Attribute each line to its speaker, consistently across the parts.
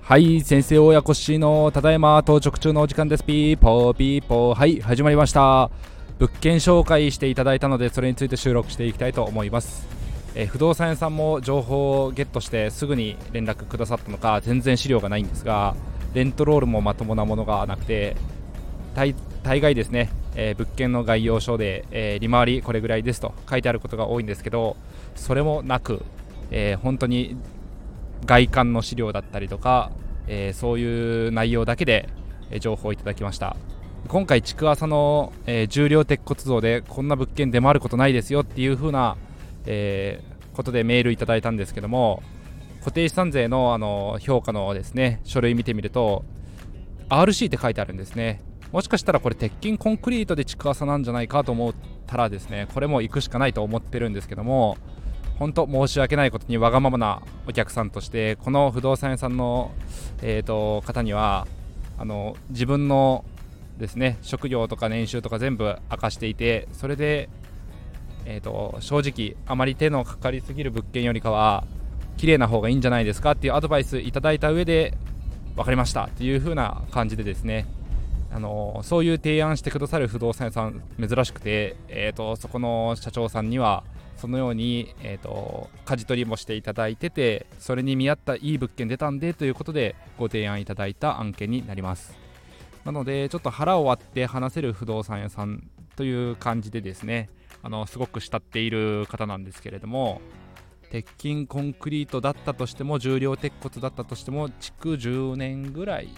Speaker 1: はい先生親子しのただいま到着中のお時間です。ピーポーピーポー。はい始まりました。物件紹介していただいたのでそれについて収録していきたいと思います。え不動産屋さんも情報をゲットしてすぐに連絡くださったのか全然資料がないんですがレントロールもまともなものがなくて大概ですね、えー、物件の概要書で、えー、利回りこれぐらいですと書いてあることが多いんですけどそれもなく、えー、本当に外観の資料だったりとか、え、そういう内容だけで、情報をいただきました。今回築浅の、え、重量鉄骨像でこんな物件出回ることないですよっていう風な、え、ことでメールいただいたんですけども固定資産税のあの評価のですね書類見てみると RC って書いてあるんですね。もしかしたらこれ鉄筋コンクリートで築浅なんじゃないかと思ったらですねこれも行くしかないと思ってるんですけども本当申し訳ないことにわがままなお客さんとしてこの不動産屋さんの、えーと、方にはあの自分のですね職業とか年収とか全部明かしていてそれで、えーと、正直あまり手のかかりすぎる物件よりかは綺麗な方がいいんじゃないですかっていうアドバイスいただいた上で分かりましたという風な感じでですねあのそういう提案してくださる不動産屋さん珍しくて、えーとそこの社長さんにはそのように、えーと、舵取りもしていただいててそれに見合ったいい物件出たんでということでご提案いただいた案件になります。なのでちょっと腹を割って話せる不動産屋さんという感じでですねあのすごく慕っている方なんですけれども鉄筋コンクリートだったとしても重量鉄骨だったとしても築10年ぐらい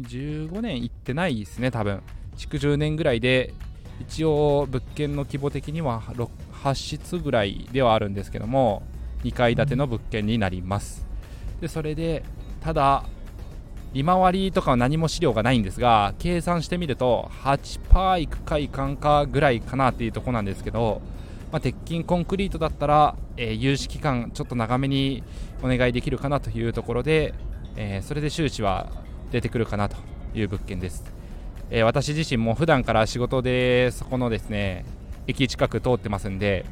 Speaker 1: 15年いってないですね多分。築10年ぐらいで一応物件の規模的には8室ぐらいではあるんですけども2階建ての物件になります。でそれでただ利回りとかは何も資料がないんですが計算してみると8%いくかいかんかぐらいかなっていうとこなんですけど、まあ、鉄筋コンクリートだったら、えー、融資期間ちょっと長めにお願いできるかなというところで、えー、それで収支は出てくるかなという物件です、えー、私自身も普段から仕事でそこのですね駅近く通ってますんで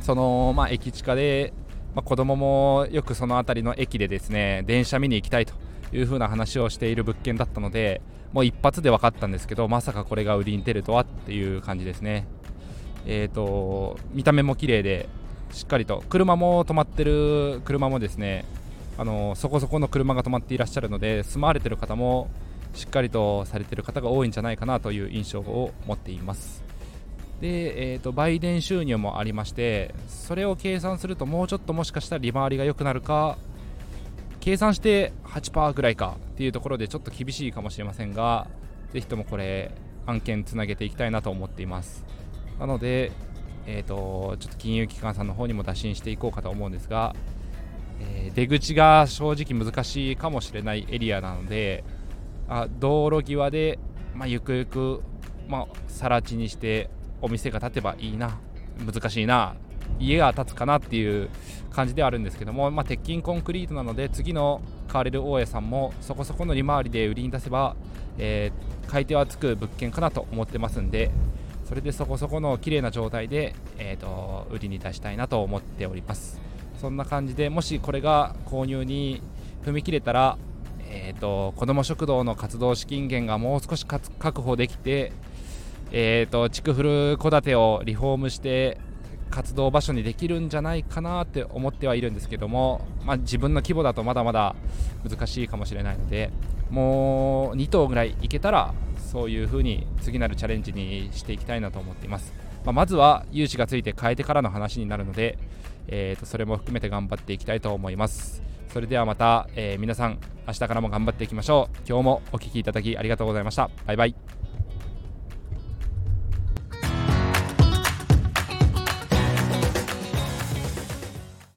Speaker 1: その、まあ、駅近で、まあ、子供もよくその辺りの駅でですね電車見に行きたいという風な話をしている物件だったのでもう一発で分かったんですけどまさかこれが売りに出るとはっていう感じですね。えーと見た目も綺麗でしっかりと車も止まってる車もですねあのそこそこの車が止まっていらっしゃるので住まわれてる方もしっかりとされてる方が多いんじゃないかなという印象を持っています。で、えーと、売電収入もありましてそれを計算するともうちょっともしかしたら利回りが良くなるか計算して8%ぐらいかっていうところでちょっと厳しいかもしれませんがぜひともこれ案件つなげていきたいなと思っています。なので、えーと、ちょっと金融機関さんの方にも打診していこうかと思うんですが、えー、出口が正直難しいかもしれないエリアなのであ道路際で、まあ、ゆくゆく、まあ、更地にしてお店が建てばいいな難しいな家が建つかなっていう感じではあるんですけども、まあ、鉄筋コンクリートなので次の買われる大家さんもそこそこの利回りで売りに出せば、えー、買い手はつく物件かなと思ってますんでそれでそこそこの綺麗な状態で、えーと、売りに出したいなと思っております。そんな感じでもしこれが購入に踏み切れたら、えーと子ども食堂の活動資金源がもう少し確保できてえーと、築古戸建てをリフォームして活動場所にできるんじゃないかなって思ってはいるんですけども、まあ、自分の規模だとまだまだ難しいかもしれないのでもう2棟ぐらい行けたらそういう風に次なるチャレンジにしていきたいなと思っています、まあ、まずは融資がついて変えてからの話になるので、えーと、それも含めて頑張っていきたいと思います。それではまた、えー、皆さん明日からも頑張っていきましょう。今日もお聴きいただきありがとうございました。バイバイ。